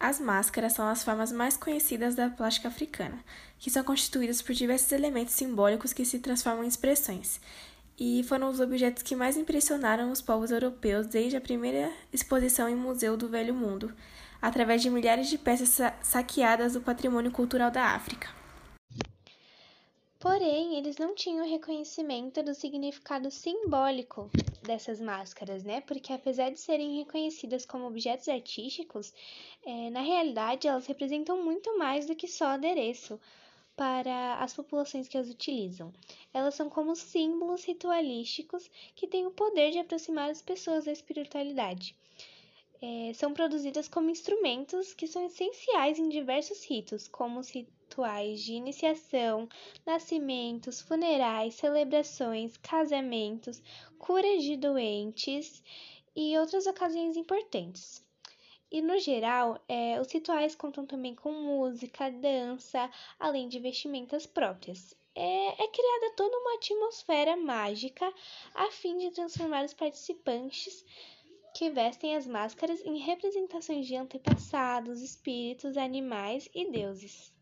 As máscaras são as formas mais conhecidas da plástica africana, que são constituídas por diversos elementos simbólicos que se transformam em expressões, e foram os objetos que mais impressionaram os povos europeus desde a primeira exposição em Museu do Velho Mundo, através de milhares de peças sa saqueadas do patrimônio cultural da África. Porém, eles não tinham reconhecimento do significado simbólico dessas máscaras, né? Porque apesar de serem reconhecidas como objetos artísticos, é, na realidade elas representam muito mais do que só adereço para as populações que as utilizam. Elas são como símbolos ritualísticos que têm o poder de aproximar as pessoas da espiritualidade. É, são produzidas como instrumentos que são essenciais em diversos ritos, como os rituais de iniciação, nascimentos, funerais, celebrações, casamentos, curas de doentes e outras ocasiões importantes. E no geral, é, os rituais contam também com música, dança, além de vestimentas próprias. É, é criada toda uma atmosfera mágica a fim de transformar os participantes que vestem as máscaras em representações de antepassados, espíritos, animais e deuses.